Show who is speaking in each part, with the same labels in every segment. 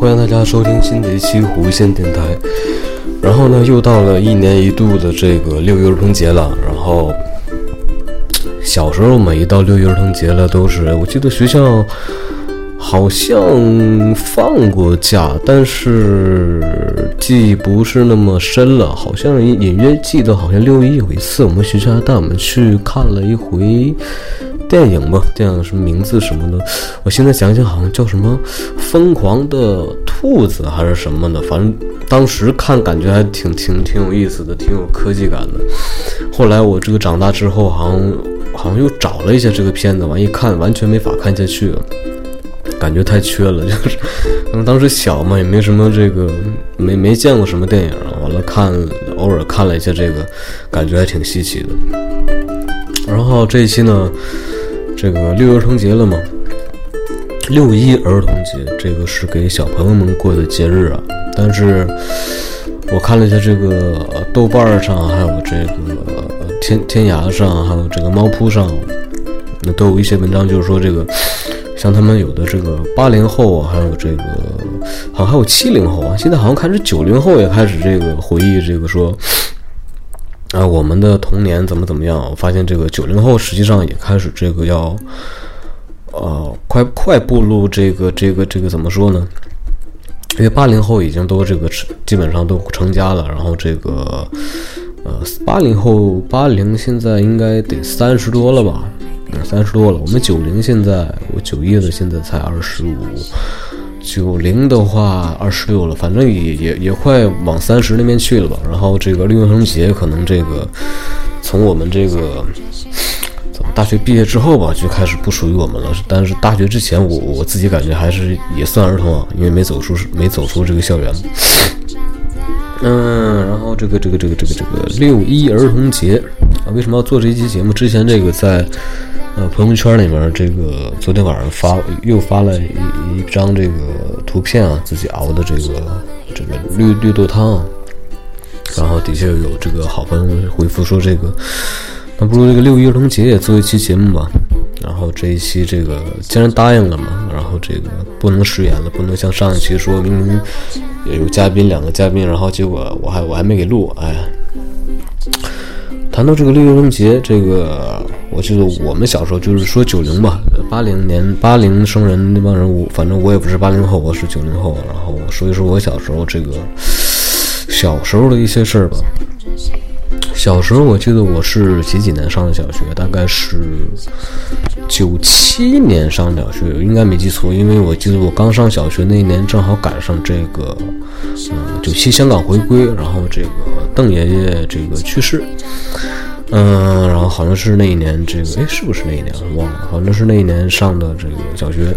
Speaker 1: 欢迎大家收听新的一期弧线电台。然后呢，又到了一年一度的这个六一儿童节了。然后小时候每一到六一儿童节了，都是我记得学校好像放过假，但是记忆不是那么深了。好像隐约记得，好像六一有一次，我们学校带我们去看了一回。电影吧，电影什么名字什么的，我现在想想好像叫什么《疯狂的兔子》还是什么的，反正当时看感觉还挺挺挺有意思的，挺有科技感的。后来我这个长大之后，好像好像又找了一下这个片子，完一看完全没法看下去了，感觉太缺了，就是可能当时小嘛，也没什么这个没没见过什么电影，完了看偶尔看了一下这个，感觉还挺稀奇的。然后这一期呢。这个六一儿童节了吗？六一儿童节，这个是给小朋友们过的节日啊。但是我看了一下这个豆瓣上，还有这个天天涯上，还有这个猫扑上，那都有一些文章，就是说这个像他们有的这个八零后啊，还有这个好像还有七零后啊，现在好像开始九零后也开始这个回忆这个说。啊，我们的童年怎么怎么样？我发现这个九零后实际上也开始这个要，呃，快快步入这个这个这个怎么说呢？因为八零后已经都这个基本上都成家了，然后这个呃八零后八零现在应该得三十多了吧？三十多了。我们九零现在我九一的现在才二十五。九零的话，二十六了，反正也也也快往三十那边去了吧。然后这个六一儿童节，可能这个从我们这个怎么大学毕业之后吧，就开始不属于我们了。但是大学之前，我我自己感觉还是也算儿童啊，因为没走出没走出这个校园。嗯，然后这个这个这个这个这个六一儿童节啊，为什么要做这期节目？之前这个在。呃，朋友圈里面这个昨天晚上发又发了一一张这个图片啊，自己熬的这个这个绿绿豆汤，然后底下有这个好朋友回复说这个，那不如这个六一儿童节也做一期节目吧。然后这一期这个既然答应了嘛，然后这个不能食言了，不能像上一期说明明有嘉宾两个嘉宾，然后结果我还我还没给录，哎。谈到这个六一儿童节，这个我记得我们小时候就是说九零吧，八零年八零生人那帮人，我反正我也不是八零后，我是九零后，然后说一说我小时候这个小时候的一些事儿吧。小时候我记得我是几几年上的小学，大概是九七年上小学，应该没记错，因为我记得我刚上小学那一年正好赶上这个，嗯，九七香港回归，然后这个邓爷爷这个去世，嗯，然后好像是那一年，这个哎，是不是那一年？忘了，反正是那一年上的这个小学。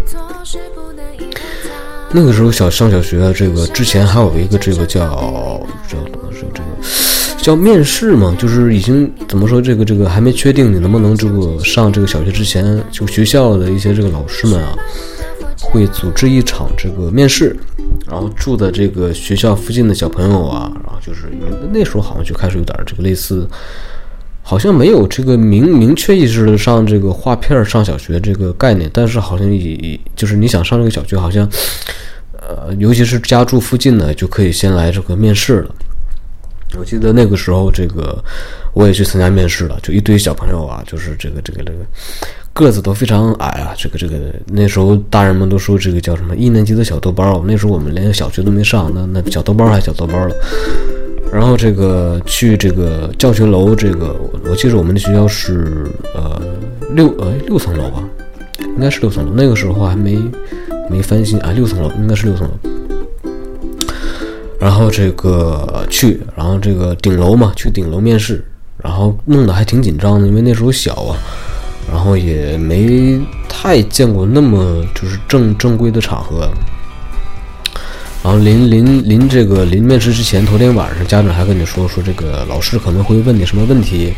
Speaker 1: 那个时候小上小学，这个之前还有一个这个叫叫怎么说这个。叫面试嘛，就是已经怎么说这个这个还没确定你能不能这个上这个小学之前，就学校的一些这个老师们啊，会组织一场这个面试，然后住的这个学校附近的小朋友啊，然后就是那时候好像就开始有点这个类似，好像没有这个明明确意识的上这个画片上小学这个概念，但是好像以就是你想上这个小学，好像呃尤其是家住附近的就可以先来这个面试了。我记得那个时候，这个我也去参加面试了，就一堆小朋友啊，就是这个这个这个个子都非常矮啊，这个这个那时候大人们都说这个叫什么一年级的小豆包，那时候我们连小学都没上，那那小豆包还小豆包了。然后这个去这个教学楼，这个我我记得我们的学校是呃六呃六层楼吧，应该是六层楼。那个时候还没没翻新啊，六层楼应该是六层楼。然后这个去，然后这个顶楼嘛，去顶楼面试，然后弄得还挺紧张的，因为那时候小啊，然后也没太见过那么就是正正规的场合。然后临临临这个临面试之前，头天晚上家长还跟你说说这个老师可能会问你什么问题，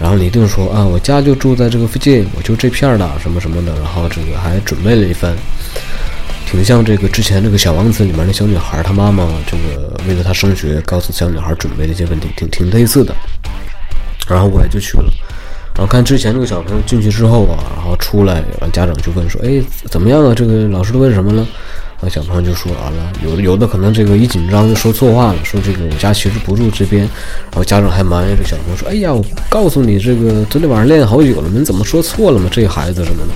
Speaker 1: 然后你一定说啊，我家就住在这个附近，我就这片的什么什么的，然后这个还准备了一番。挺像这个之前这个小王子里面那小女孩，她妈妈这个为了她升学，告诉小女孩准备的一些问题，挺挺类似的。然后我也就去了，然后看之前那个小朋友进去之后啊，然后出来，完家长就问说：“哎，怎么样啊？这个老师都问什么了？”那小朋友就说：“完了，有的有的可能这个一紧张就说错话了，说这个我家其实不住这边。”然后家长还埋怨这小朋友说：“哎呀，我告诉你，这个昨天晚上练好久了，你怎么说错了嘛？这孩子什么的。”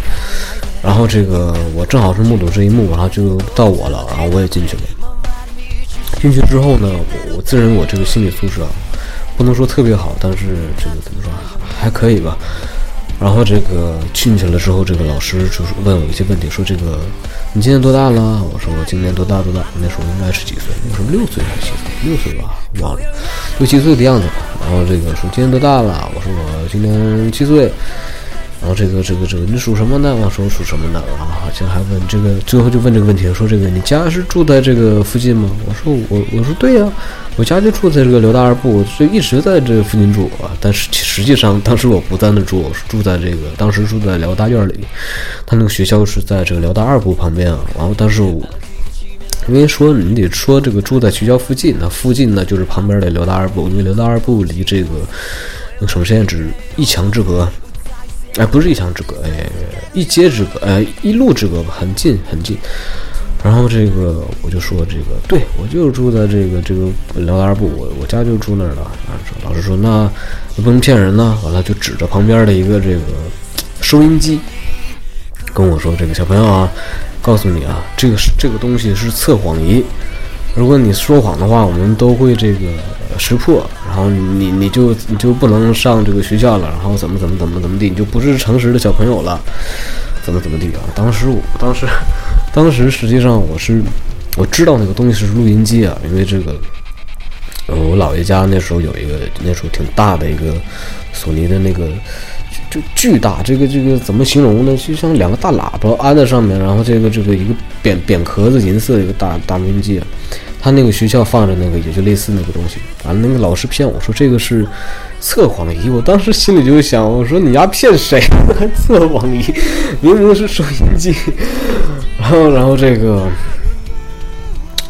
Speaker 1: 然后这个我正好是目睹这一幕，然后就到我了，然后我也进去了。进去之后呢，我我自认我这个心理素质啊，不能说特别好，但是这个怎么说还可以吧。然后这个进去了之后，这个老师就是问我一些问题，说这个你今年多大了？我说我今年多大多大？那时候应该是几岁？那时候六岁还是七岁？六岁吧，忘了，六七岁的样子吧。然后这个说今年多大了？我说我今年七岁。然后这个这个这个你属什么呢？我说属什么呢？然后好像还问这个，最后就问这个问题，说这个你家是住在这个附近吗？我说我我说对呀，我家就住在这个辽大二部，就一直在这附近住啊。但是实际上当时我不在那住，我是住在这个当时住在辽大院里，他那个学校是在这个辽大二部旁边啊。然后但是我因为说你得说这个住在学校附近，那附近呢就是旁边的辽大二部，因为辽大二部离这个那个省实验只一墙之隔。哎，不是一墙之隔，哎，一街之隔，哎，一路之隔吧，很近很近。然后这个我就说这个，对我就住在这个这个辽大二部，我我家就住那儿了。啊，老师说那不能骗人呢。完了就指着旁边的一个这个收音机，跟我说：“这个小朋友啊，告诉你啊，这个是这个东西是测谎仪。如果你说谎的话，我们都会这个。”识破，然后你你就你就不能上这个学校了，然后怎么怎么怎么怎么地，你就不是诚实的小朋友了，怎么怎么地啊？当时我当时当时实际上我是我知道那个东西是录音机啊，因为这个呃我姥爷家那时候有一个那时候挺大的一个索尼的那个就巨大，这个这个怎么形容呢？就像两个大喇叭安在上面，然后这个这个一个扁扁壳子银色一个大大录音机。他那个学校放着那个，也就类似那个东西。完了，那个老师骗我说这个是测谎仪，我当时心里就想，我说你丫骗谁？测谎仪，明明是收音机。然后，然后这个，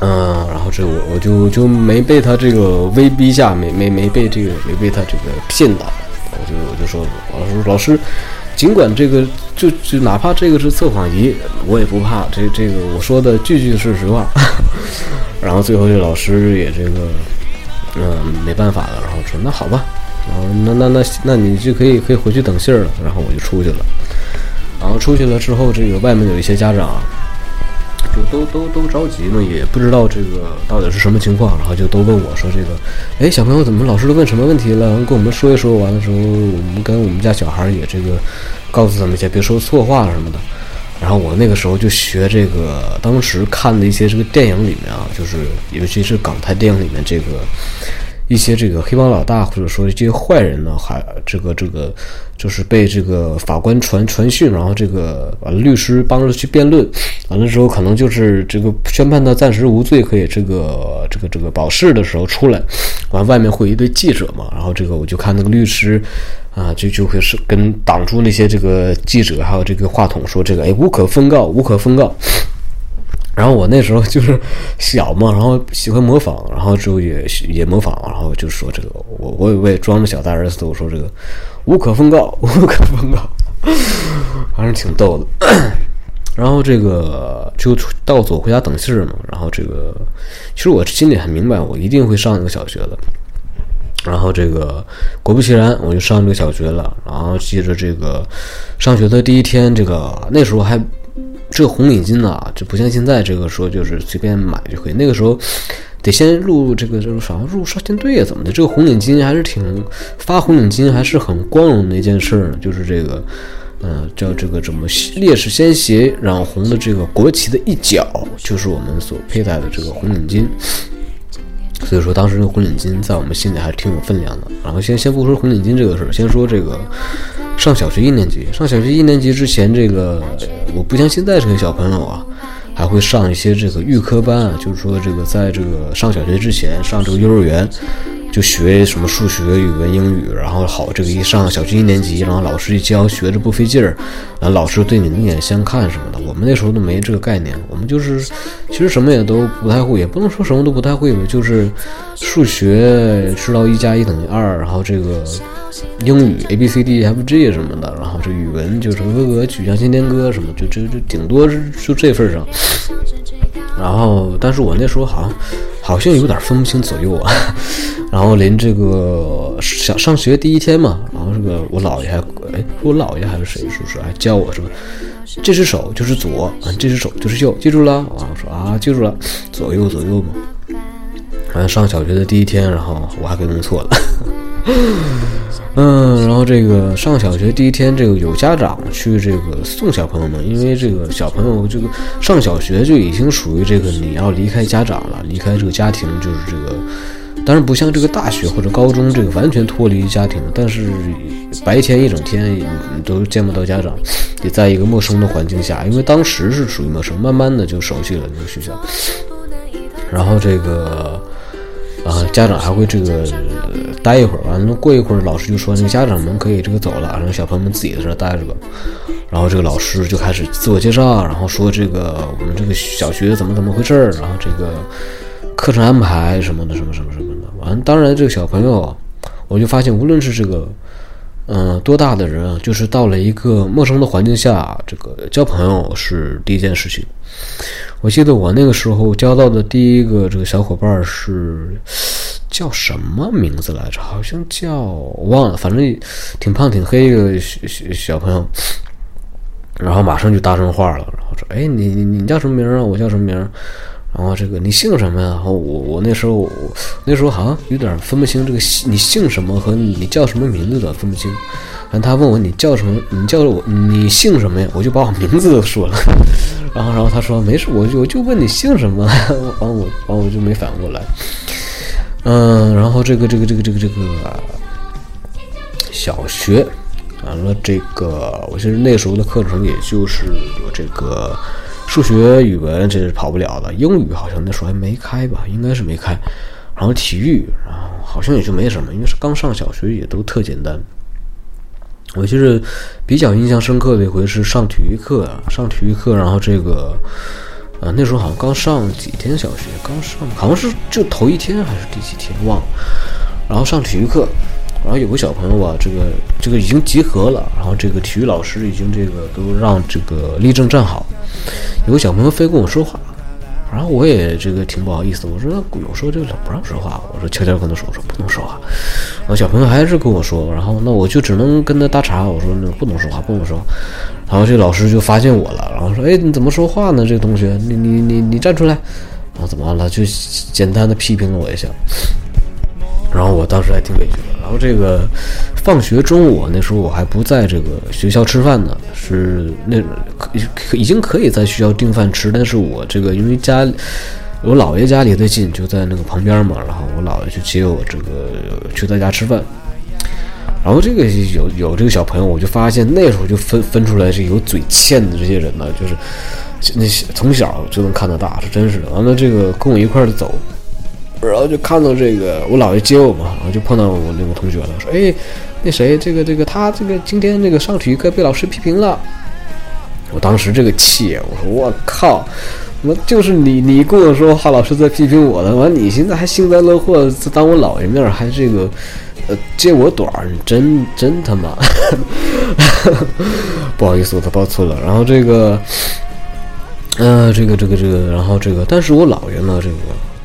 Speaker 1: 嗯，然后这我我就就没被他这个威逼下，没没没被这个没被他这个骗到。我就我就说，我说老师，尽管这个就就哪怕这个是测谎仪，我也不怕。这这个我说的句句是实话。然后最后这老师也这个，嗯，没办法了，然后说那好吧，然后那那那那你就可以可以回去等信儿了。然后我就出去了，然后出去了之后，这个外面有一些家长，都都都着急呢，也不知道这个到底是什么情况，然后就都问我说这个，哎，小朋友怎么老师都问什么问题了？跟我们说一说。完的时候，我们跟我们家小孩也这个告诉他们一些，别说错话什么的。然后我那个时候就学这个，当时看的一些这个电影里面啊，就是尤其是港台电影里面这个一些这个黑帮老大或者说一些坏人呢，还这个这个就是被这个法官传传讯，然后这个完了律师帮着去辩论，完了之后可能就是这个宣判他暂时无罪，可以这个这个这个保释的时候出来，完外面会一堆记者嘛，然后这个我就看那个律师。啊，就就会是跟挡住那些这个记者，还有这个话筒说这个，哎，无可奉告，无可奉告。然后我那时候就是小嘛，然后喜欢模仿，然后之后也也模仿，然后就说这个，我我我也装着小大儿子，我说这个无可奉告，无可奉告，反正挺逗的。然后这个就到走回家等信儿嘛，然后这个其实我心里很明白，我一定会上一个小学的。然后这个果不其然，我就上这个小学了。然后记着这个上学的第一天，这个那时候还这个红领巾呢，就不像现在这个说就是随便买就可以。那个时候得先入这个这个啥入少先队啊，怎么的？这个红领巾还是挺发红领巾，还是很光荣的一件事儿。就是这个嗯，叫这个怎么烈士鲜血染红的这个国旗的一角，就是我们所佩戴的这个红领巾。所以说，当时那个红领巾在我们心里还是挺有分量的。然后先先不说红领巾这个事儿，先说这个上小学一年级。上小学一年级之前，这个我不像现在这个小朋友啊，还会上一些这个预科班啊，就是说这个在这个上小学之前上这个幼儿园。就学什么数学、语文、英语，然后好这个一上小学一年级，然后老师一教，学着不费劲儿，然后老师对你另眼相看什么的。我们那时候都没这个概念，我们就是其实什么也都不太会，也不能说什么都不太会吧，就是数学知道一加一等于二，然后这个英语 A B C D F G 什么的，然后这语文就是鹅鹅曲项向天歌什么，就这这顶多是就这份上。然后，但是我那时候好像好像有点分不清左右啊。然后临这个上上学第一天嘛，然后这个我姥爷还哎，我姥爷还是谁叔叔还教我说，这只手就是左，啊，这只手就是右，记住了？啊，我说啊，记住了，左右左右嘛。反正上小学的第一天，然后我还给弄错了。嗯，然后这个上小学第一天，这个有家长去这个送小朋友们，因为这个小朋友这个上小学就已经属于这个你要离开家长了，离开这个家庭，就是这个。当然不像这个大学或者高中这个完全脱离家庭，但是白天一整天你都见不到家长，也在一个陌生的环境下，因为当时是属于陌生，慢慢的就熟悉了那个学校。然后这个啊，家长还会这个待一会儿，完了过一会儿，老师就说那个家长们可以这个走了，让小朋友们自己在这待着吧。然后这个老师就开始自我介绍，然后说这个我们这个小学怎么怎么回事儿，然后这个课程安排什么的什么什么什么。当然这个小朋友，我就发现，无论是这个，嗯，多大的人啊，就是到了一个陌生的环境下，这个交朋友是第一件事情。我记得我那个时候交到的第一个这个小伙伴是叫什么名字来着？好像叫忘了，反正挺胖挺黑一个小小朋友。然后马上就搭上话了，然后说：“哎，你你你叫什么名啊？我叫什么名？”然后这个你姓什么呀？然后我我那时候我那时候好像有点分不清这个你姓什么和你叫什么名字的分不清。然后他问我你叫什么？你叫我你姓什么呀？我就把我名字都说了。然后然后他说没事，我就我就问你姓什么。然后我然后我就没反过来。嗯，然后这个这个这个这个这个小学完了这个，我其实那时候的课程也就是有这个。数学、语文这是跑不了的，英语好像那时候还没开吧，应该是没开。然后体育，然后好像也就没什么，因为是刚上小学，也都特简单。我记得比较印象深刻的一回是上体育课啊，上体育课，然后这个，呃，那时候好像刚上几天小学，刚上，好像是就头一天还是第几天忘了。然后上体育课。然后有个小朋友吧，这个这个已经集合了，然后这个体育老师已经这个都让这个立正站好。有个小朋友非跟我说话，然后我也这个挺不好意思，我说有时候这个不让说话，我说悄悄跟他说，我说不能说话。然后小朋友还是跟我说，然后那我就只能跟他搭茬，我说那不能说话，不能说话。然后这老师就发现我了，然后说，哎，你怎么说话呢？这个同学，你你你你站出来。然后怎么了？就简单的批评了我一下。然后我当时还挺委屈的。然后这个放学中午那时候我还不在这个学校吃饭呢，是那可已经可以在学校订饭吃，但是我这个因为家我姥爷家离得近，就在那个旁边嘛，然后我姥爷就接我这个去他家吃饭。然后这个有有这个小朋友，我就发现那时候就分分出来是有嘴欠的这些人呢，就是那些从小就能看到大，是真是的。完了这个跟我一块儿走。然后就看到这个我姥爷接我嘛，然后就碰到我那个同学了，说：“哎，那谁，这个这个他这个今天这个上体育课被老师批评了。”我当时这个气，我说：“我靠，我就是你，你跟我说话，老师在批评我的，完你现在还幸灾乐祸，当我姥爷面还这个呃揭我短儿，你真真他妈，不好意思，我他报错了。然后这个，呃，这个这个这个，然后这个，但是我姥爷呢，这个。”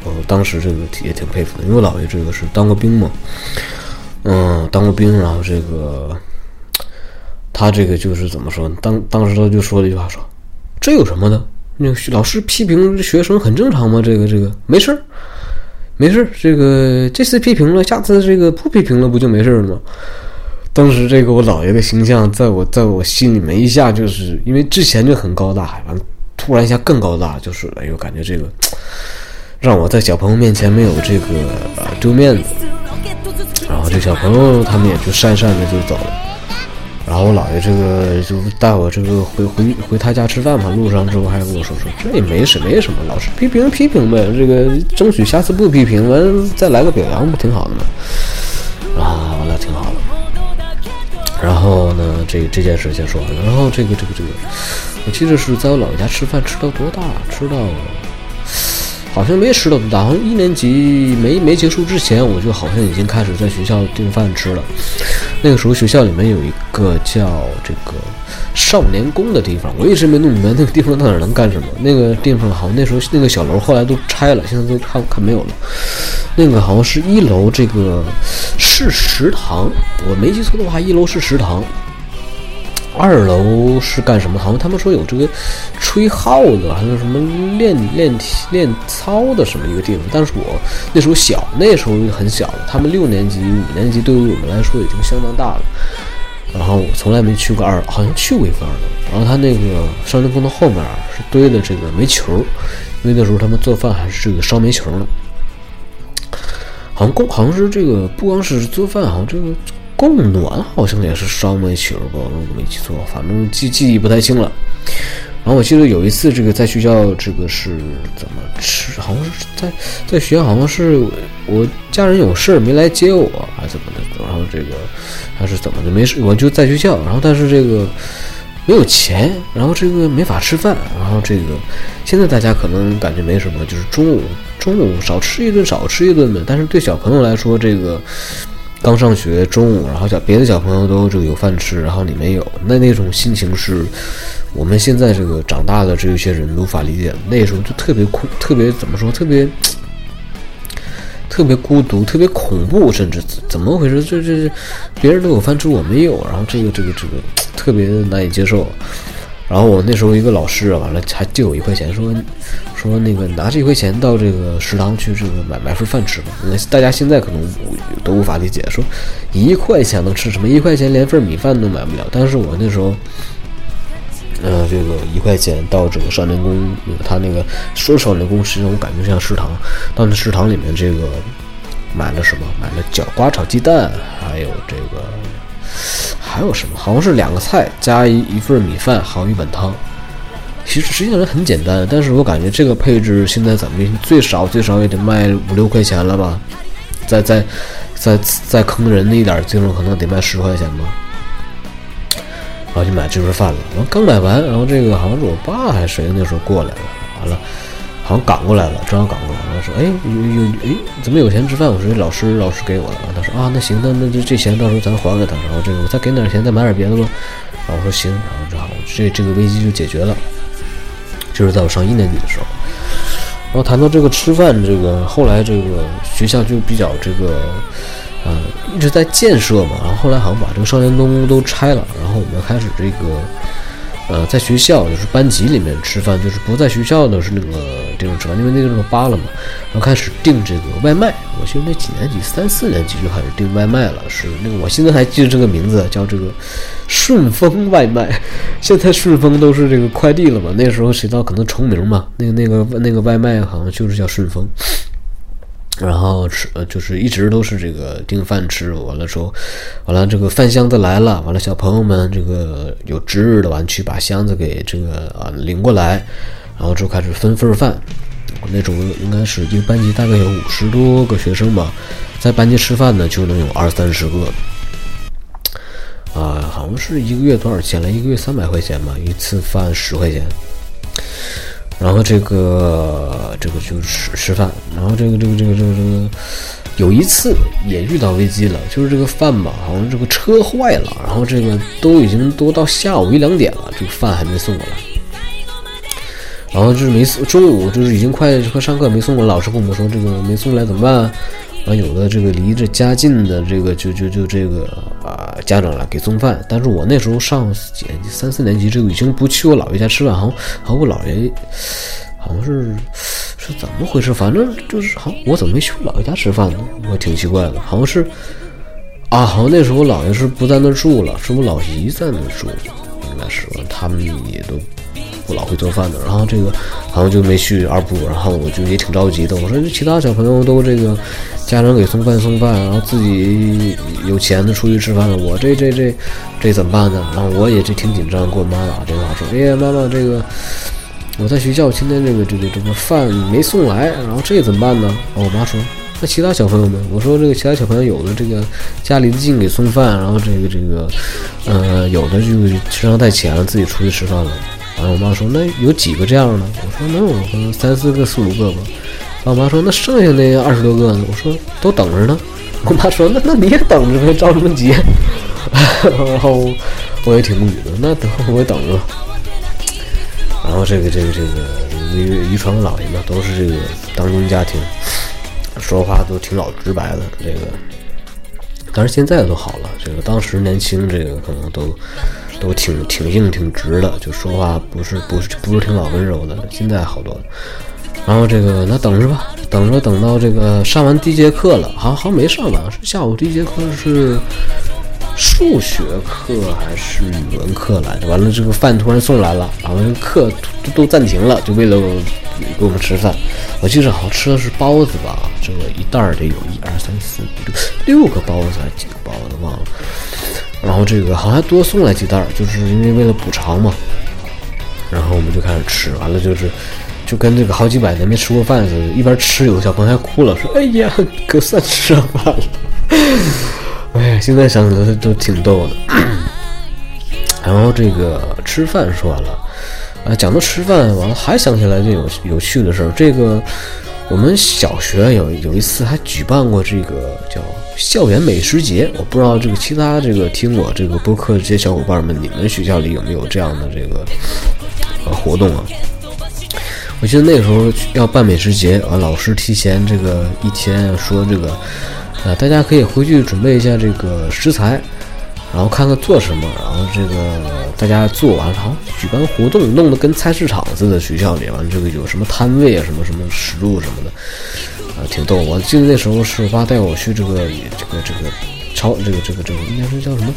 Speaker 1: 我当时这个也挺佩服的，因为姥爷这个是当过兵嘛，嗯，当过兵，然后这个他这个就是怎么说？当当时他就说了一句话，说：“这有什么的？那老师批评学生很正常吗？这个这个没事儿，没事儿。这个这次批评了，下次这个不批评了，不就没事了吗？”当时这个我姥爷的形象，在我在我心里面一下就是因为之前就很高大，完突然一下更高大，就是哎呦，感觉这个让我在小朋友面前没有这个呃丢面子。然后这小朋友他们也就讪讪的就走了。然后我姥爷这个就带我这个回回回他家吃饭嘛，路上之后还跟我说说，这也没什没什么，老师批评批评呗，这个争取下次不批评，完再来个表扬不挺好的吗？啊，完了挺好的。然后呢，这这件事先说完。然后这个这个这个，我记得是在我姥爷家吃饭，吃到多大？吃到好像没吃到多大，好像一年级没没结束之前，我就好像已经开始在学校订饭吃了。那个时候学校里面有一个叫这个少年宫的地方，我一直没弄明白那个地方到底能干什么。那个地方好像那时候那个小楼后来都拆了，现在都看看没有了。那个好像是一楼，这个是食堂，我没记错的话，一楼是食堂，二楼是干什么？好像他们说有这个吹号的，还有什么练练练操的什么一个地方。但是我那时候小，那时候很小了。他们六年级、五年级对于我们来说已经相当大了。然后我从来没去过二，好像去过一次二楼。然后他那个少年宫的后面是堆的这个煤球，因为那时候他们做饭还是这个烧煤球呢。好像供好像是这个，不光是做饭，好像这个供暖好像也是烧煤球吧，我没记错，反正记记忆不太清了。然后我记得有一次，这个在学校，这个是怎么吃？好像是在在学校，好像是我家人有事儿没来接我，还是怎么的？然后这个还是怎么的？没事，我就在学校。然后但是这个没有钱，然后这个没法吃饭。然后这个现在大家可能感觉没什么，就是中午中午少吃一顿少吃一顿呗。但是对小朋友来说，这个刚上学中午，然后小别的小朋友都这个有饭吃，然后你没有，那那种心情是。我们现在这个长大的这一些人无法理解，那时候就特别恐，特别怎么说，特别特别孤独，特别恐怖，甚至怎么回事？就这别人都有饭吃，我没有，然后这个这个这个特别难以接受。然后我那时候一个老师，完了还借我一块钱，说说那个拿这一块钱到这个食堂去这个买买份饭吃吧。那大家现在可能都无法理解，说一块钱能吃什么？一块钱连份米饭都买不了。但是我那时候。呃，这个一块钱到这个少年宫，他那个说少年宫，实际上我感觉像食堂。到那食堂里面，这个买了什么？买了角瓜炒鸡蛋，还有这个还有什么？好像是两个菜加一一份米饭，还有一碗汤。其实实际上很简单，但是我感觉这个配置现在怎么最少最少也得卖五六块钱了吧？再再再再坑人的一点精神，可能得卖十块钱吧。然后就买这份饭了，然后刚买完，然后这个好像是我爸还是谁那时候过来了，完了，好像赶过来了，正好赶过来，然后说，哎，有有，哎，怎么有钱吃饭？我说老师老师给我的，他说啊，那行，那那这这钱到时候咱还给他，然后这个我再给点钱，再买点别的吧。然后我说行，然后正好这这个危机就解决了，就是在我上一年级的时候。然后谈到这个吃饭，这个后来这个学校就比较这个。嗯，一直在建设嘛，然后后来好像把这个少年宫都拆了，然后我们开始这个，呃，在学校就是班级里面吃饭，就是不在学校的是那个地方吃饭，因为那个地方扒了嘛，然后开始订这个外卖。我记得那几年级，三四年级就开始订外卖了，是那个我现在还记得这个名字叫这个顺丰外卖。现在顺丰都是这个快递了嘛，那时候谁知道可能重名嘛，那个那个那个外卖好像就是叫顺丰。然后吃呃，就是一直都是这个订饭吃，完了之后，完了这个饭箱子来了，完了小朋友们这个有值日的完去把箱子给这个啊领过来，然后就开始分份饭。那种应该是一个班级大概有五十多个学生吧，在班级吃饭呢就能有二三十个。啊，好像是一个月多少钱了？一个月三百块钱吧，一次饭十块钱。然后这个这个就吃吃饭，然后这个这个这个这个这个有一次也遇到危机了，就是这个饭吧，好像这个车坏了，然后这个都已经都到下午一两点了，这个饭还没送过来。然后就是没送中午就是已经快快上课没送过来，老师跟我们说这个没送来怎么办？有的这个离着家近的这个就就就这个啊家长来给送饭，但是我那时候上几年级三四年级，这个已经不去我姥爷家吃饭，好像好像我姥爷好像是是怎么回事？反正就是好，我怎么没去我姥爷家吃饭呢？我挺奇怪的，好像是啊，好像那时候我姥爷是不在那住了，是我老姨在那住，应该是他们也都我老会做饭的。然后这个好像就没去二部，然后我就也挺着急的。我说其他小朋友都这个家长给送饭送饭，然后自己有钱的出去吃饭了，我这这这这怎么办呢？然后我也这挺紧张，给我妈打电话说：“哎呀，妈妈，这个我在学校今天这个这个这个饭没送来，然后这怎么办呢？”然后我妈说。那其他小朋友们，我说这个其他小朋友有的这个家离得近给送饭，然后这个这个，呃，有的就身上带钱了，自己出去吃饭了。然后我妈说那有几个这样的？我说能有三四个、四五个吧。然后我妈说那剩下那二十多个呢？我说都等着呢。我妈说那那你也等着呗，着什么急？然后我也挺无语的，那等我也等着。然后这个这个这个遗遗传姥爷嘛，都是这个当中家庭。说话都挺老直白的，这个，但是现在都好了。这个当时年轻，这个可能都都挺挺硬、挺直的，就说话不是不是不是挺老温柔的。现在好多了。然后这个那等着吧，等着等到这个上完第一节课了，好好像没上完，是下午第一节课是数学课还是语文课来着？完了这个饭突然送来了，然后课都都暂停了，就为了给我们吃饭。我记着好吃的是包子吧。这个一袋得有一二三四五六六个包子还是几个包子忘了，然后这个好像还多送来几袋儿，就是因为为了补偿嘛。然后我们就开始吃，完了就是就跟这个好几百年没吃过饭似的，一边吃有个小朋友还哭了，说：“哎呀，可算吃上饭了。”哎呀，现在想起来都挺逗的。然后这个吃饭说完了，啊，讲到吃饭完了，还想起来这有有趣的事儿，这个。我们小学有有一次还举办过这个叫校园美食节，我不知道这个其他这个听我这个播客的这些小伙伴们，你们学校里有没有这样的这个呃活动啊？我记得那个时候要办美食节，啊，老师提前这个一天说这个，啊，大家可以回去准备一下这个食材。然后看看做什么，然后这个大家做完，然后举办活动，弄得跟菜市场似的。学校里完，这个有什么摊位啊，什么什么食物什么的，啊，挺逗。我记得那时候是我爸带我去这个这个这个超这个这个这个应该是叫什么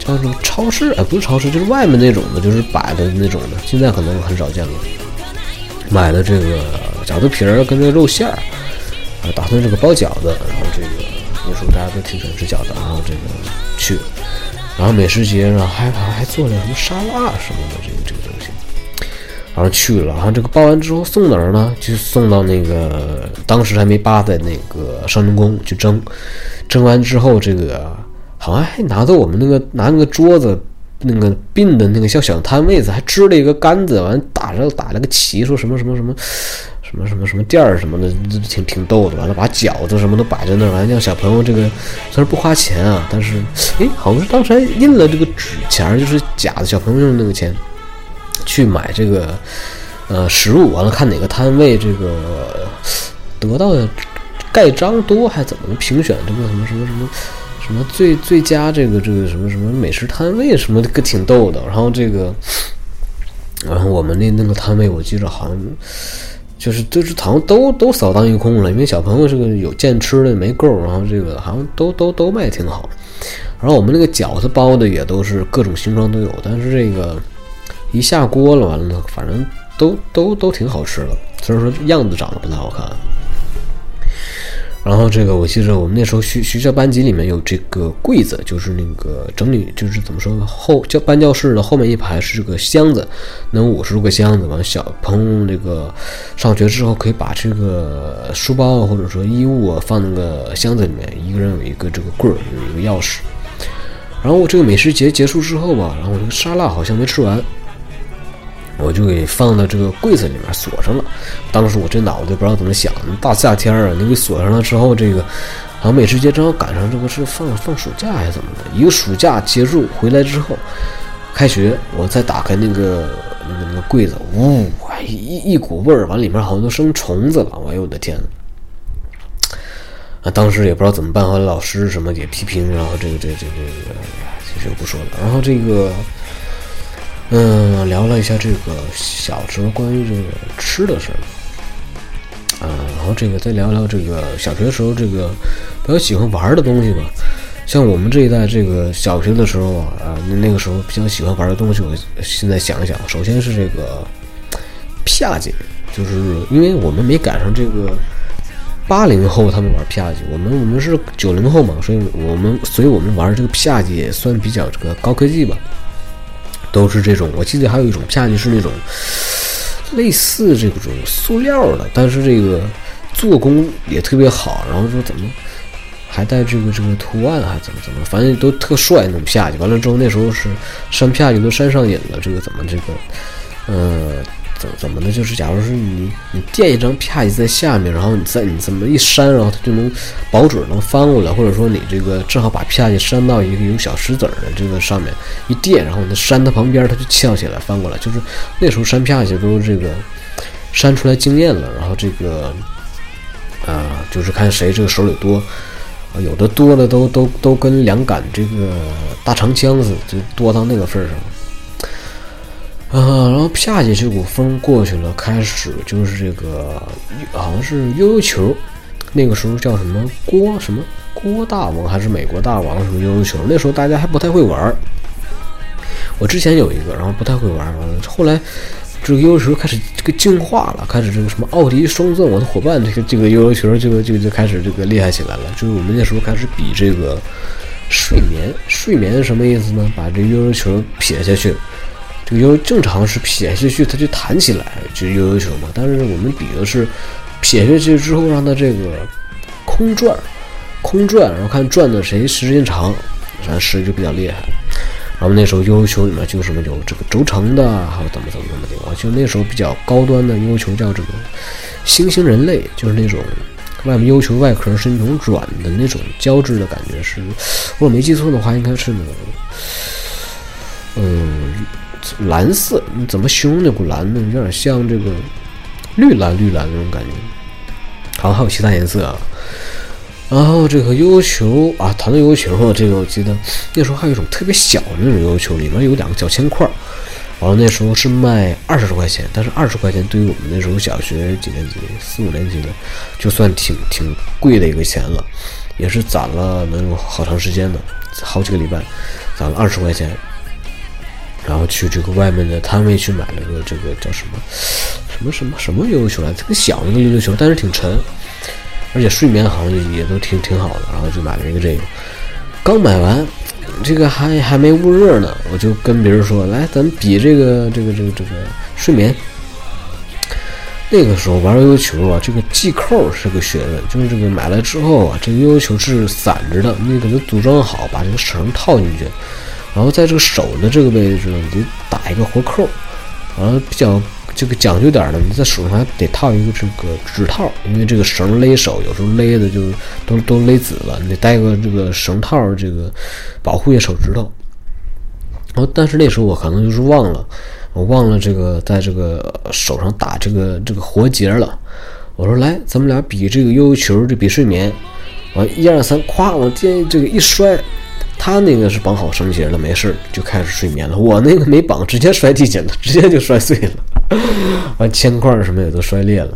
Speaker 1: 叫什么超市？哎，不是超市，就是外面那种的，就是摆的那种的。现在可能很少见了。买的这个饺子皮儿跟这个肉馅儿，啊，打算这个包饺子。然后这个那时候大家都挺喜欢吃饺子，然后这个去。然后美食节上还还还做了什么沙拉什么的这个这个东西，然后去了，然后这个包完之后送哪儿呢？就送到那个当时还没扒在那个少宁宫去蒸，蒸完之后这个好像还拿到我们那个拿那个桌子那个并的那个小小摊位子，还支了一个杆子，完打着打了个旗，说什么什么什么。什么什么什么店儿什么的，挺挺逗的。完了，把饺子什么都摆在那儿，完了让小朋友这个虽然不花钱啊，但是哎，好像是当时还印了这个纸钱，就是假的小朋友用那个钱去买这个呃食物。完了，看哪个摊位这个得到的盖章多，还怎么的评选这个什么什么什么什么最最佳这个这个什么什么美食摊位什么的，可挺逗的。然后这个，然后我们那那个摊位，我记着好像。就是就是好像都都扫荡一空了，因为小朋友是个有见吃的没够，然后这个好像都都都卖挺好。然后我们那个饺子包的也都是各种形状都有，但是这个一下锅了完了，反正都都都挺好吃的，虽然说样子长得不太好看。然后这个我记得我们那时候学学校班级里面有这个柜子，就是那个整理，就是怎么说后教班教室的后面一排是这个箱子，能五十多个箱子。完小朋友这个上学之后可以把这个书包啊或者说衣物啊放那个箱子里面，一个人有一个这个柜儿，有一个钥匙。然后我这个美食节结束之后吧，然后我这个沙拉好像没吃完。我就给放到这个柜子里面锁上了。当时我这脑袋不知道怎么想，大夏天啊，你给锁上了之后，这个好像美食节正好赶上这个是放放暑假还是怎么的？一个暑假结束回来之后，开学我再打开那个那个那个柜子，呜，一一股味儿，完里面好像都生虫子了。哎呦我的天！啊，当时也不知道怎么办，后来老师什么也批评，然后这个这个这个这个，其实我不说了。然后这个。嗯，聊了一下这个小时候关于这个吃的事儿，啊，然后这个再聊聊这个小学时候这个比较喜欢玩的东西吧。像我们这一代这个小学的时候啊，啊，那个时候比较喜欢玩的东西，我现在想一想，首先是这个啪叽，就是因为我们没赶上这个八零后他们玩啪叽，我们我们是九零后嘛，所以我们所以我们玩这个啪叽也算比较这个高科技吧，都是这种。我记得还有一种下去是那种类似这种塑料的，但是这个做工也特别好，然后说怎么。还带这个这个图案，还怎么怎么，反正都特帅那种啪叽。完了之后，那时候是山下去都山上瘾了。这个怎么这个，呃，怎么呢？就是假如是你你垫一张啪叽在下面，然后你再你这么一扇，然后它就能保准能翻过来，或者说你这个正好把啪叽扇到一个有小石子儿的这个上面一垫，然后你扇它旁边，它就翘起来翻过来。就是那时候扇啪叽都这个扇出来经验了，然后这个啊，就是看谁这个手里多。有的多的都都都跟两杆这个大长枪似的，就多到那个份儿上。啊，然后啪叽这股风过去了，开始就是这个好像是悠悠球，那个时候叫什么郭什么郭大王还是美国大王什么悠悠球，那时候大家还不太会玩。我之前有一个，然后不太会玩，完了后来。这个悠悠球开始这个进化了，开始这个什么奥迪双钻，我的伙伴，这个这个悠悠球就就就开始这个厉害起来了。就是我们那时候开始比这个睡眠，睡眠什么意思呢？把这悠悠球撇下去，这个悠悠正常是撇下去，它就弹起来，就悠悠球嘛。但是我们比的是撇下去之后让它这个空转，空转，然后看转的谁时间长，咱谁就比较厉害。然后那时候悠悠球里面就什么有这个轴承的，还有怎么怎么怎么的啊？就那时候比较高端的悠悠球叫这个星星人类，就是那种外面悠悠球外壳是那种软的那种胶质的感觉，是如果没记错的话，应该是那种嗯蓝色，你怎么形容那股蓝呢？有点像这个绿蓝绿蓝那种感觉，好像还有其他颜色啊。然后这个悠悠球啊，谈到悠悠球，这个我记得那时候还有一种特别小的那种悠悠球，里面有两个小铅块。完了那时候是卖二十多块钱，但是二十块钱对于我们那时候小学几年级、四五年级的，就算挺挺贵的一个钱了，也是攒了能有好长时间的，好几个礼拜，攒了二十块钱，然后去这个外面的摊位去买了个这个叫什么什么什么什么悠悠球来，特别小一个悠悠球，但是挺沉。而且睡眠好像也也都挺挺好的，然后就买了一个这个。刚买完，这个还还没捂热呢，我就跟别人说：“来，咱比这个这个这个这个睡眠。”那个时候玩悠悠球啊，这个系扣是个学问，就是这个买来之后啊，这个悠悠球是散着的，你给它组装好，把这个绳套进去，然后在这个手的这个位置呢，你就打一个活扣，完了比较。这个讲究点呢，你在手上还得套一个这个指套，因为这个绳勒手有时候勒的就都都勒紫了，你得带个这个绳套，这个保护一下手指头。然后，但是那时候我可能就是忘了，我忘了这个在这个手上打这个这个活结了。我说来，咱们俩比这个悠悠球，这比睡眠。完一二三，咵，我这这个一摔。他那个是绑好绳结了，没事就开始睡眠了。我那个没绑，直接摔地下了，直接就摔碎了，完铅块什么也都摔裂了。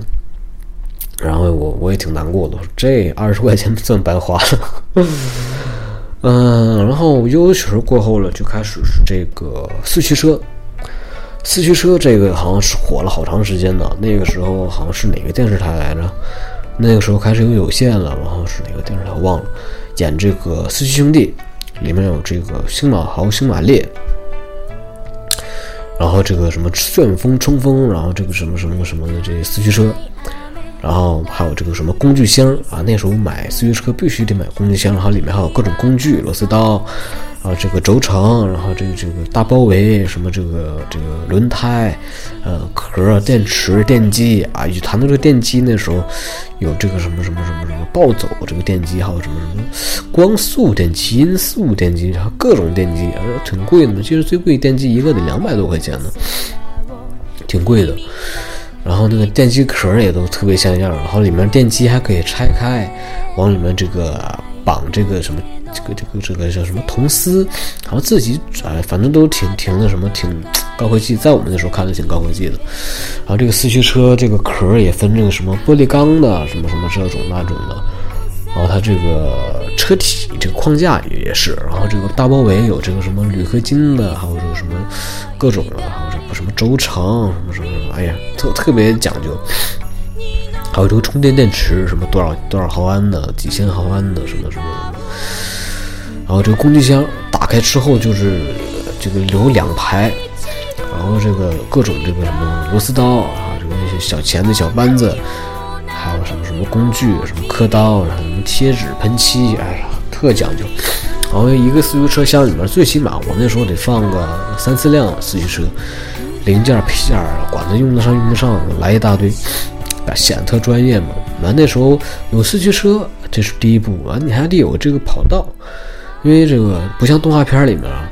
Speaker 1: 然后我我也挺难过的，这二十块钱算白花了。嗯，然后悠悠球过后了，就开始是这个四驱车。四驱车这个好像是火了好长时间呢。那个时候好像是哪个电视台来着？那个时候开始有有线了，然后是哪个电视台忘了，演这个四驱兄弟。里面有这个星马豪、星马列，然后这个什么旋风、冲锋，然后这个什么什么什么的这些四驱车，然后还有这个什么工具箱啊。那时候买四驱车必须得买工具箱，然后里面还有各种工具，螺丝刀。啊，这个轴承，然后这个这个大包围，什么这个这个轮胎，呃，壳、电池、电机啊，一谈到这个电机，那时候有这个什么什么什么什么暴走这个电机，还有什么什么光速电机、音速电机，然后各种电机，挺贵的嘛。其实最贵电机一个得两百多块钱呢，挺贵的。然后那个电机壳也都特别像样，然后里面电机还可以拆开，往里面这个绑这个什么。这个这个这个叫什么铜丝，然后自己哎，反正都挺挺那什么，挺高科技，在我们那时候看着挺高科技的。然后这个四驱车这个壳也分这个什么玻璃钢的，什么什么这种那种的。然后它这个车体这个框架也是，然后这个大包围有这个什么铝合金的，还有这个什么各种的，还有这个什么轴承什么什么，哎呀，特特别讲究。还有这个充电电池，什么多少多少毫安的，几千毫安的，什么什么什么。然后这个工具箱打开之后就是这个留两排，然后这个各种这个什么螺丝刀啊，这个那些小钳子、小扳子，还有什么什么工具，什么刻刀，什么贴纸、喷漆，哎呀，特讲究。然后一个四驱车厢里面最起码我那时候得放个三四辆四驱车，零件、配件，管它用得上用不上，来一大堆。显得特专业嘛？完那时候有四驱车，这是第一步。完你还得有这个跑道，因为这个不像动画片里面啊，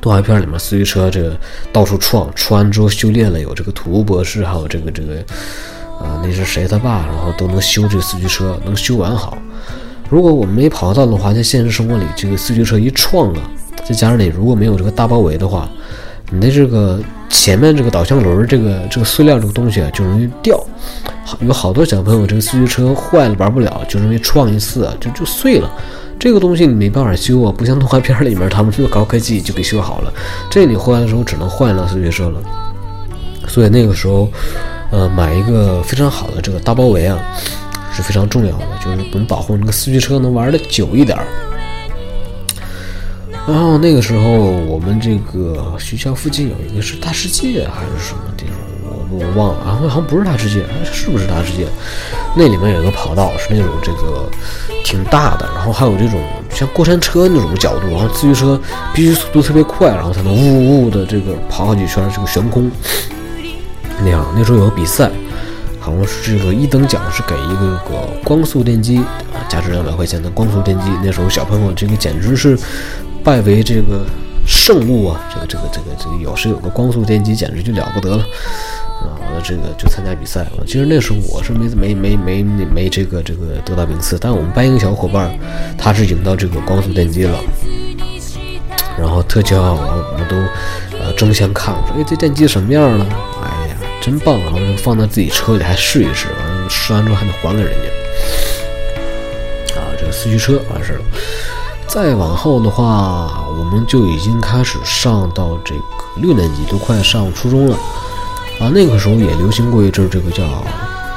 Speaker 1: 动画片里面四驱车这个到处撞，撞完之后修炼了，有这个土屋博士，还有这个这个啊，那是谁他爸，然后都能修这个四驱车，能修完好。如果我们没跑到的话，在现实生活里，这个四驱车一撞啊，再加上你如果没有这个大包围的话，你的这个。前面这个导向轮，这个这个塑料这个东西啊，就容易掉。有好多小朋友这个四驱车坏了玩不了，就因为撞一次啊就就碎了。这个东西你没办法修啊，不像动画片里面他们这个高科技就给修好了。这你坏的时候只能换了四驱车了。所以那个时候，呃，买一个非常好的这个大包围啊，是非常重要的，就是能保护那个四驱车能玩的久一点儿。然后那个时候，我们这个学校附近有一个是大世界还是什么地方，我我忘了。然后好像不是大世界，是不是大世界？那里面有一个跑道，是那种这个挺大的，然后还有这种像过山车那种角度，然后自行车必须速度特别快，然后才能呜呜的这个跑好几圈，这个悬空那样。那时候有个比赛，好像是这个一等奖是给一个这个光速电机啊，价值两百块钱的光速电机。那时候小朋友这个简直是。拜为这个圣物啊！这个这个这个这个，有时有个光速电机，简直就了不得了啊！完了，这个就参加比赛。其实那时候我是没没没没没这个这个得到名次，但我们班一个小伙伴，他是赢到这个光速电机了，然后特骄傲，然后我们都呃争相看，我说哎这电机什么样呢？哎呀，真棒！然后就放在自己车里还试一试，完了试完之后还得还给人家啊！这个四驱车完事了。再往后的话，我们就已经开始上到这个六年级，都快上初中了啊。那个时候也流行过一阵这个叫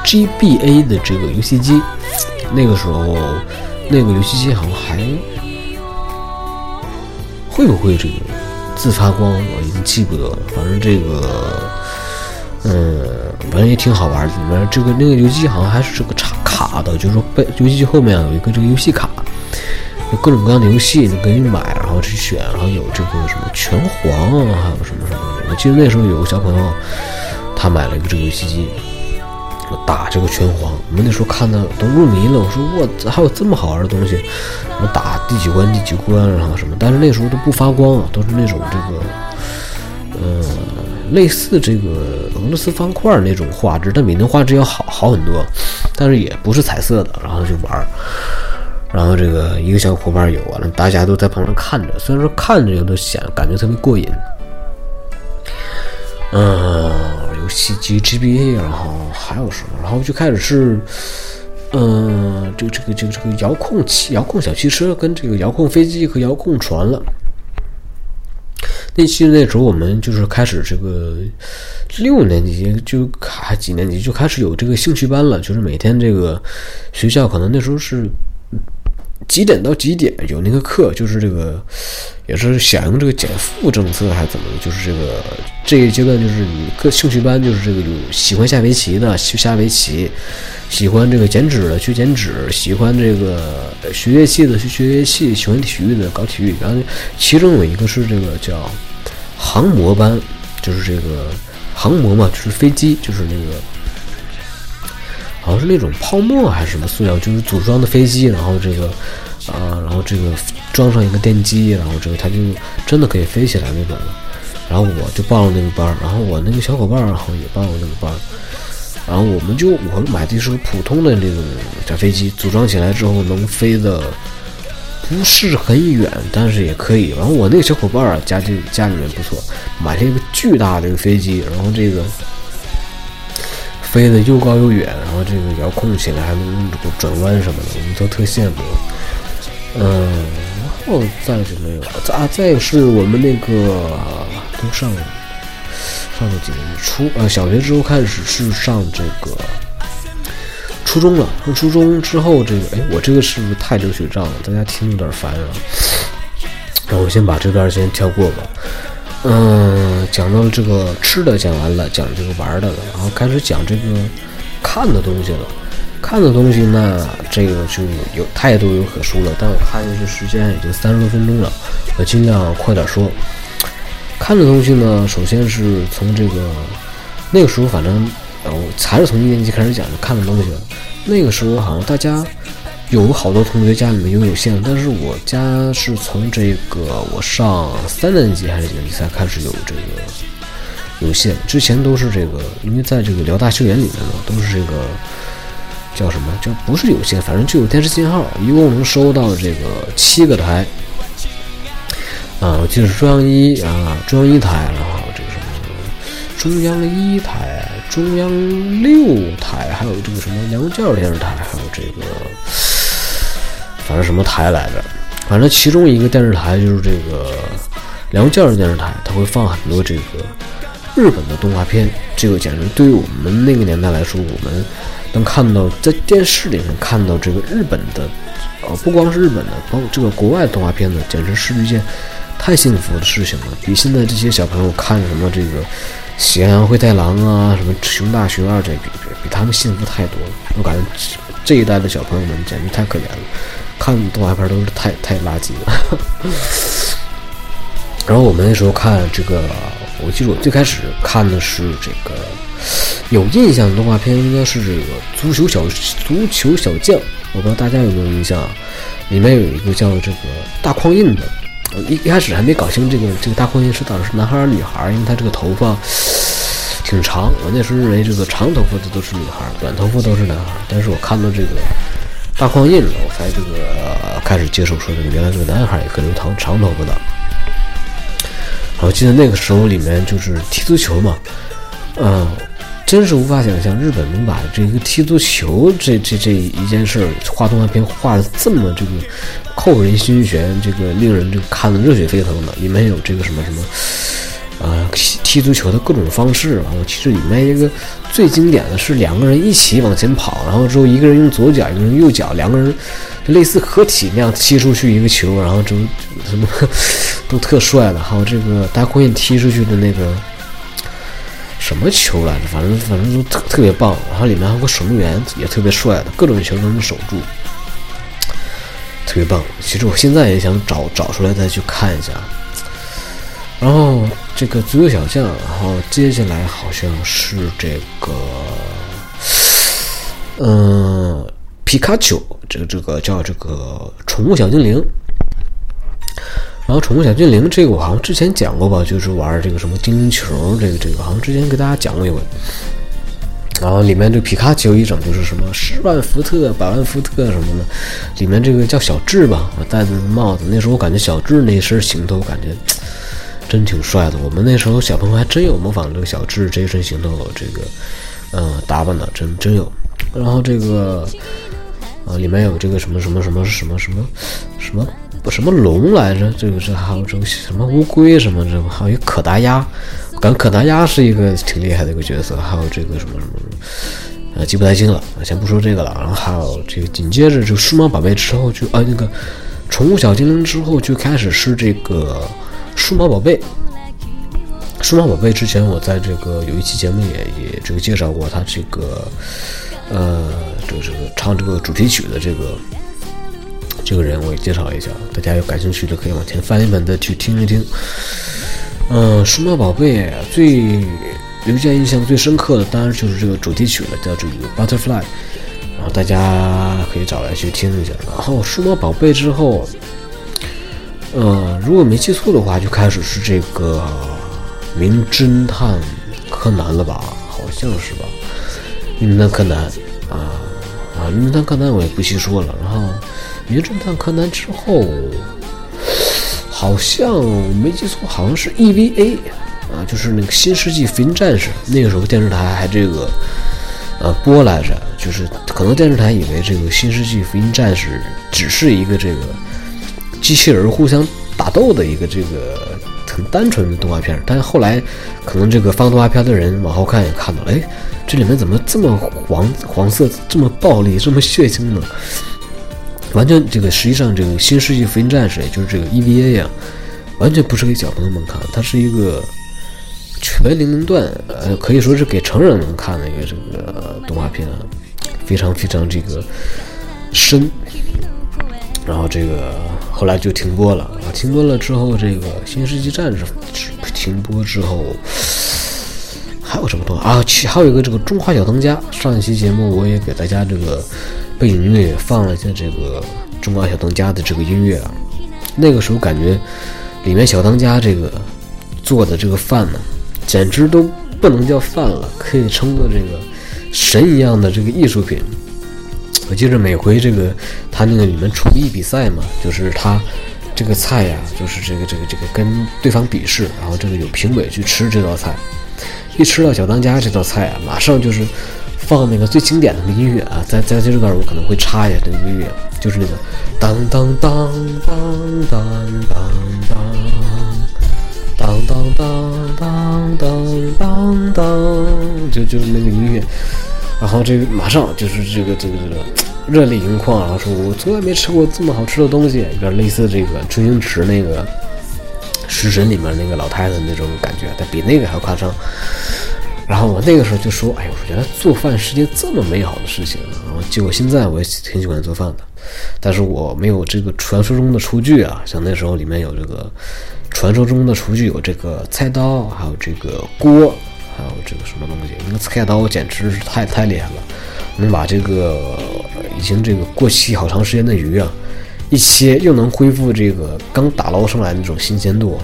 Speaker 1: GBA 的这个游戏机，那个时候那个游戏机好像还会不会这个自发光，我已经记不得了。反正这个，嗯，反正也挺好玩的。里面这个那个游戏机好像还是这个插卡的，就是说背游戏机后面有一个这个游戏卡。有各种各样的游戏，你可以买，然后去选，然后有这个什么拳皇啊，还有什么什么。我记得那时候有个小朋友，他买了一个这个游戏机，打这个拳皇。我们那时候看的都入迷了。我说我还有这么好玩的东西，我打第几关第几关，然后什么。但是那时候都不发光啊，都是那种这个，呃，类似这个俄罗斯方块那种画质，但比那画质要好好很多，但是也不是彩色的，然后就玩。然后这个一个小伙伴有完了，大家都在旁边看着，虽然说看着都显感觉特别过瘾。嗯，游戏机 GBA，然后还有什么？然后就开始是，嗯，这个这个这个这个遥控器、遥控小汽车跟这个遥控飞机和遥控船了。那其实那时候我们就是开始这个六年级就还几年级就开始有这个兴趣班了，就是每天这个学校可能那时候是。几点到几点有那个课？就是这个，也是响应这个减负政策还是怎么的？就是这个这一阶段，就是你各兴趣班，就是这个有喜欢下围棋的去下围棋，喜欢这个剪纸的去剪纸，喜欢这个学乐器的去学乐器，喜欢体育的搞体育。然后其中有一个是这个叫航模班，就是这个航模嘛，就是飞机，就是那个。好像是那种泡沫还是什么塑料，就是组装的飞机，然后这个，啊，然后这个装上一个电机，然后这个它就真的可以飞起来那种的。然后我就报了那个班，然后我那个小伙伴儿好像也报了那个班，然后我们就我买的是普通的那种小飞机，组装起来之后能飞的不是很远，但是也可以。然后我那个小伙伴儿家就家里面不错，买了一个巨大的一个飞机，然后这个。飞得又高又远，然后这个遥控起来还能转弯什么的，我们都特羡慕。嗯，然后再就没有了。啊，再是我们那个都上上了几年初呃小学之后开始是上这个初中了。上初中之后，这个哎，我这个是不是太流水账了？大家听有点烦啊。那我先把这段先跳过吧。嗯，讲到了这个吃的讲完了，讲这个玩的了，然后开始讲这个 看的东西了。看的东西呢，这个就有太多有可说了。但我看下去时间已经三十多分钟了，我尽量快点说。看的东西呢，首先是从这个那个时候，反正呃，还是从一年级开始讲的看的东西。那个时候好像大家。有好多同学家里面有有线，但是我家是从这个我上三年级还是几年级才开始有这个有线，之前都是这个，因为在这个辽大校园里面呢，都是这个叫什么叫不是有线，反正就有电视信号，一共能收到这个七个台啊，我记得是中央一啊，中央一台，然后这个什么中央一台、中央六台，还有这个什么梁教电视台，还有这个。反正什么台来着？反正其中一个电视台就是这个梁教授电视台，它会放很多这个日本的动画片。这个简直对于我们那个年代来说，我们能看到在电视里面看到这个日本的，呃，不光是日本的，包括这个国外的动画片呢，简直是一件太幸福的事情了。比现在这些小朋友看什么这个《喜羊羊灰太狼》啊，什么《熊大熊二》这比比比他们幸福太多了。我感觉这一代的小朋友们简直太可怜了。看动画片都是太太垃圾了。然后我们那时候看这个，我记得我最开始看的是这个有印象的动画片，应该是这个足球小足球小将。我不知道大家有没有印象，里面有一个叫这个大框印的。一一开始还没搞清这个这个大框印是到底是男孩儿女孩儿，因为他这个头发挺长。我那时候认为这个长头发的都是女孩儿，短头发都是男孩儿。但是我看到这个。大框印了，我才这个开始接受说这个原来这个男孩也可以留长长头发的。我记得那个时候里面就是踢足球嘛，嗯，真是无法想象日本能把这一个踢足球这这这一件事儿画动画片画的这么这个扣人心弦，这个令人这个看的热血沸腾的。里面有这个什么什么。啊，踢足球的各种方式，然后其实里面一个最经典的是两个人一起往前跑，然后之后一个人用左脚，一个人用右脚，两个人类似合体那样踢出去一个球，然后就什么都特帅的。还有这个大空印踢出去的那个什么球来着？反正反正都特特别棒。然后里面还有个守门员也特别帅的，各种球都能守住，特别棒。其实我现在也想找找出来再去看一下。然后这个足球小将，然后接下来好像是这个，嗯，皮卡丘，这个这个叫这个宠物小精灵。然后宠物小精灵这个我好像之前讲过吧，就是玩这个什么精灵球，这个这个好像之前给大家讲过一回。然后里面这皮卡丘一整就是什么十万伏特、百万伏特什么的，里面这个叫小智吧，戴的帽子，那时候我感觉小智那身行头感觉。真挺帅的，我们那时候小朋友还真有模仿这个小智这一身行头，这个，嗯，打扮的真真有。然后这个，啊，里面有这个什么什么什么什么什么什么什么龙来着？这个是还有这个什么乌龟什么这个，还有一可达鸭，感觉可达鸭是一个挺厉害的一个角色。还有这个什么什么，呃，记不太清了，先不说这个了。然后还有这个紧接着就数码宝贝之后就啊那个宠物小精灵之后就开始是这个。数码宝贝，数码宝贝之前我在这个有一期节目也也这个介绍过，他这个呃，这个这个唱这个主题曲的这个这个人我也介绍一下，大家有感兴趣的可以往前翻一翻的去听一听。嗯，数码宝贝最留下印象最深刻的当然就是这个主题曲了，叫这个 Butterfly，然后大家可以找来去听一下。然后数码宝贝之后。呃，如果没记错的话，就开始是这个名侦探柯南了吧？好像是吧？名侦探柯南啊啊！名侦探柯南我也不细说了。然后名侦探柯南之后，好像没记错，好像是 EVA 啊，就是那个新世纪福音战士。那个时候电视台还这个呃播来着，就是可能电视台以为这个《新世纪福音战士》只是一个这个机器人互相打斗的一个这个很单纯的动画片，但是后来可能这个放动画片的人往后看也看到了，哎，这里面怎么这么黄黄色，这么暴力，这么血腥呢？完全这个实际上这个《新世纪福音战士》也就是这个 EVA 呀，完全不是给小朋友们看，它是一个。全年龄段，呃，可以说是给成人能看的一个这个动画片啊，非常非常这个深。然后这个后来就停播了啊，停播了之后，这个《新世纪战士》停播之后，还有什么动画啊？还有一个这个《中华小当家》。上一期节目我也给大家这个背景音乐放了一下这个《中华小当家》的这个音乐啊。那个时候感觉里面小当家这个做的这个饭呢。简直都不能叫饭了，可以称作这个神一样的这个艺术品。我记着每回这个他那个你们厨艺比赛嘛，就是他这个菜呀，就是这个这个这个跟对方比试，然后这个有评委去吃这道菜，一吃到小当家这道菜啊，马上就是放那个最经典的那音乐啊，在在这段我可能会插一下这个音乐，就是那个当当当当当当。当当当当当当当，就就是那个音乐，然后这个马上就是这个这个这个热泪盈眶，然后说我从来没吃过这么好吃的东西，有点类似这个周星驰那个《食神》里面那个老太太那种感觉，但比那个还要夸张。然后我那个时候就说：“哎呦，我觉得做饭是件这么美好的事情。”然后结果现在我也挺喜欢做饭的，但是我没有这个传说中的厨具啊，像那时候里面有这个。传说中的厨具有这个菜刀，还有这个锅，还有这个什么东西？那个菜刀简直是太太厉害了，能把这个已经这个过期好长时间的鱼啊，一切又能恢复这个刚打捞上来那种新鲜度。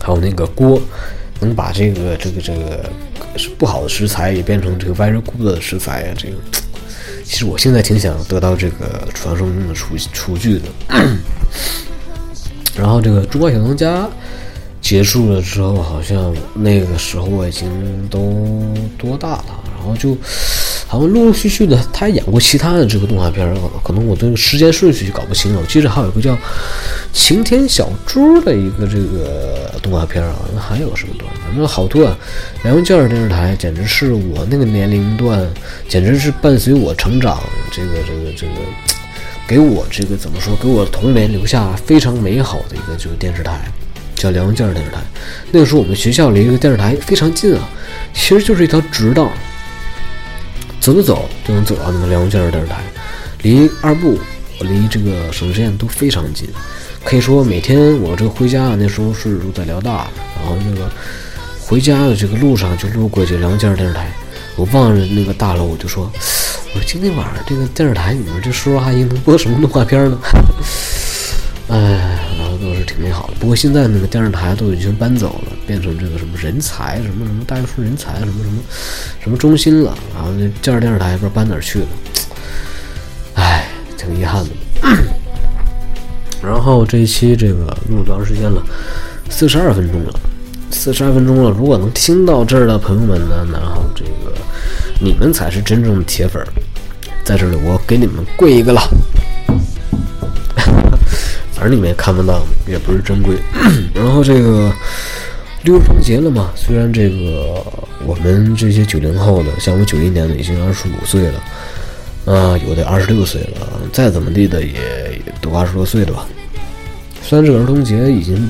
Speaker 1: 还有那个锅，能把这个这个这个不好的食材也变成这个 very good 的食材啊！这个，其实我现在挺想得到这个传说中的厨厨具的。然后这个《中国小当家》结束了之后，好像那个时候我已经都多大了？然后就好像陆陆续续的，他还演过其他的这个动画片儿，可能我这个时间顺序就搞不清了。我记得还有一个叫《晴天小猪》的一个这个动画片啊，还有什么动画？反正好多啊！梁文健电视台简直是我那个年龄段，简直是伴随我成长，这个这个这个。给我这个怎么说？给我童年留下非常美好的一个就是电视台，叫梁文健电视台。那个时候我们学校离这个电视台非常近啊，其实就是一条直道，走走走就能走到那个梁文健电视台，离二部、离这个省实验都非常近。可以说每天我这个回家那时候是住在辽大，然后那个回家的这个路上就路过这梁文健电视台，我望着那个大楼，我就说。我说今天晚上这个电视台，你们这叔叔阿姨能播什么动画片呢？哎，都是挺美好的。不过现在那个电视台都已经搬走了，变成这个什么人才什么什么大学生人才什么什么什么中心了。然后那这电视台也不知道搬哪儿去了，唉，挺遗憾的。然后这一期这个录多长时间了？四十二分钟了，四十二分钟了。如果能听到这儿的朋友们呢，然后这个。你们才是真正的铁粉，在这里我给你们跪一个了。反正你们也看不到，也不是珍贵。然后这个六一节了嘛，虽然这个我们这些九零后的，像我九一年的已经二十五岁了，啊，有的二十六岁了，再怎么地的也都二十多岁了吧。虽然这个儿童节已经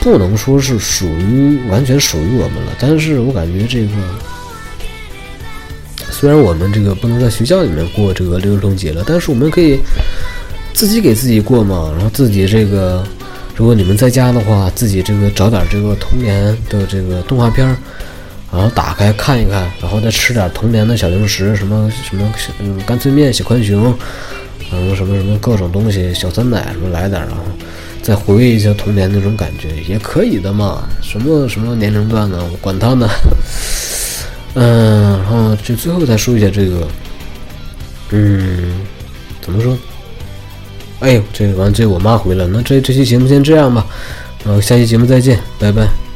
Speaker 1: 不能说是属于完全属于我们了，但是我感觉这个。虽然我们这个不能在学校里面过这个六一儿童节了，但是我们可以自己给自己过嘛。然后自己这个，如果你们在家的话，自己这个找点这个童年的这个动画片，然后打开看一看，然后再吃点童年的小零食，什么什么嗯干脆面、小浣熊，嗯什么什么各种东西，小酸奶什么来点，然后再回味一下童年那种感觉也可以的嘛。什么什么年龄段呢？管他呢。嗯，然后就最后再说一下这个，嗯，怎么说？哎呦，这完这我妈回来，那这这期节目先这样吧，然后下期节目再见，拜拜。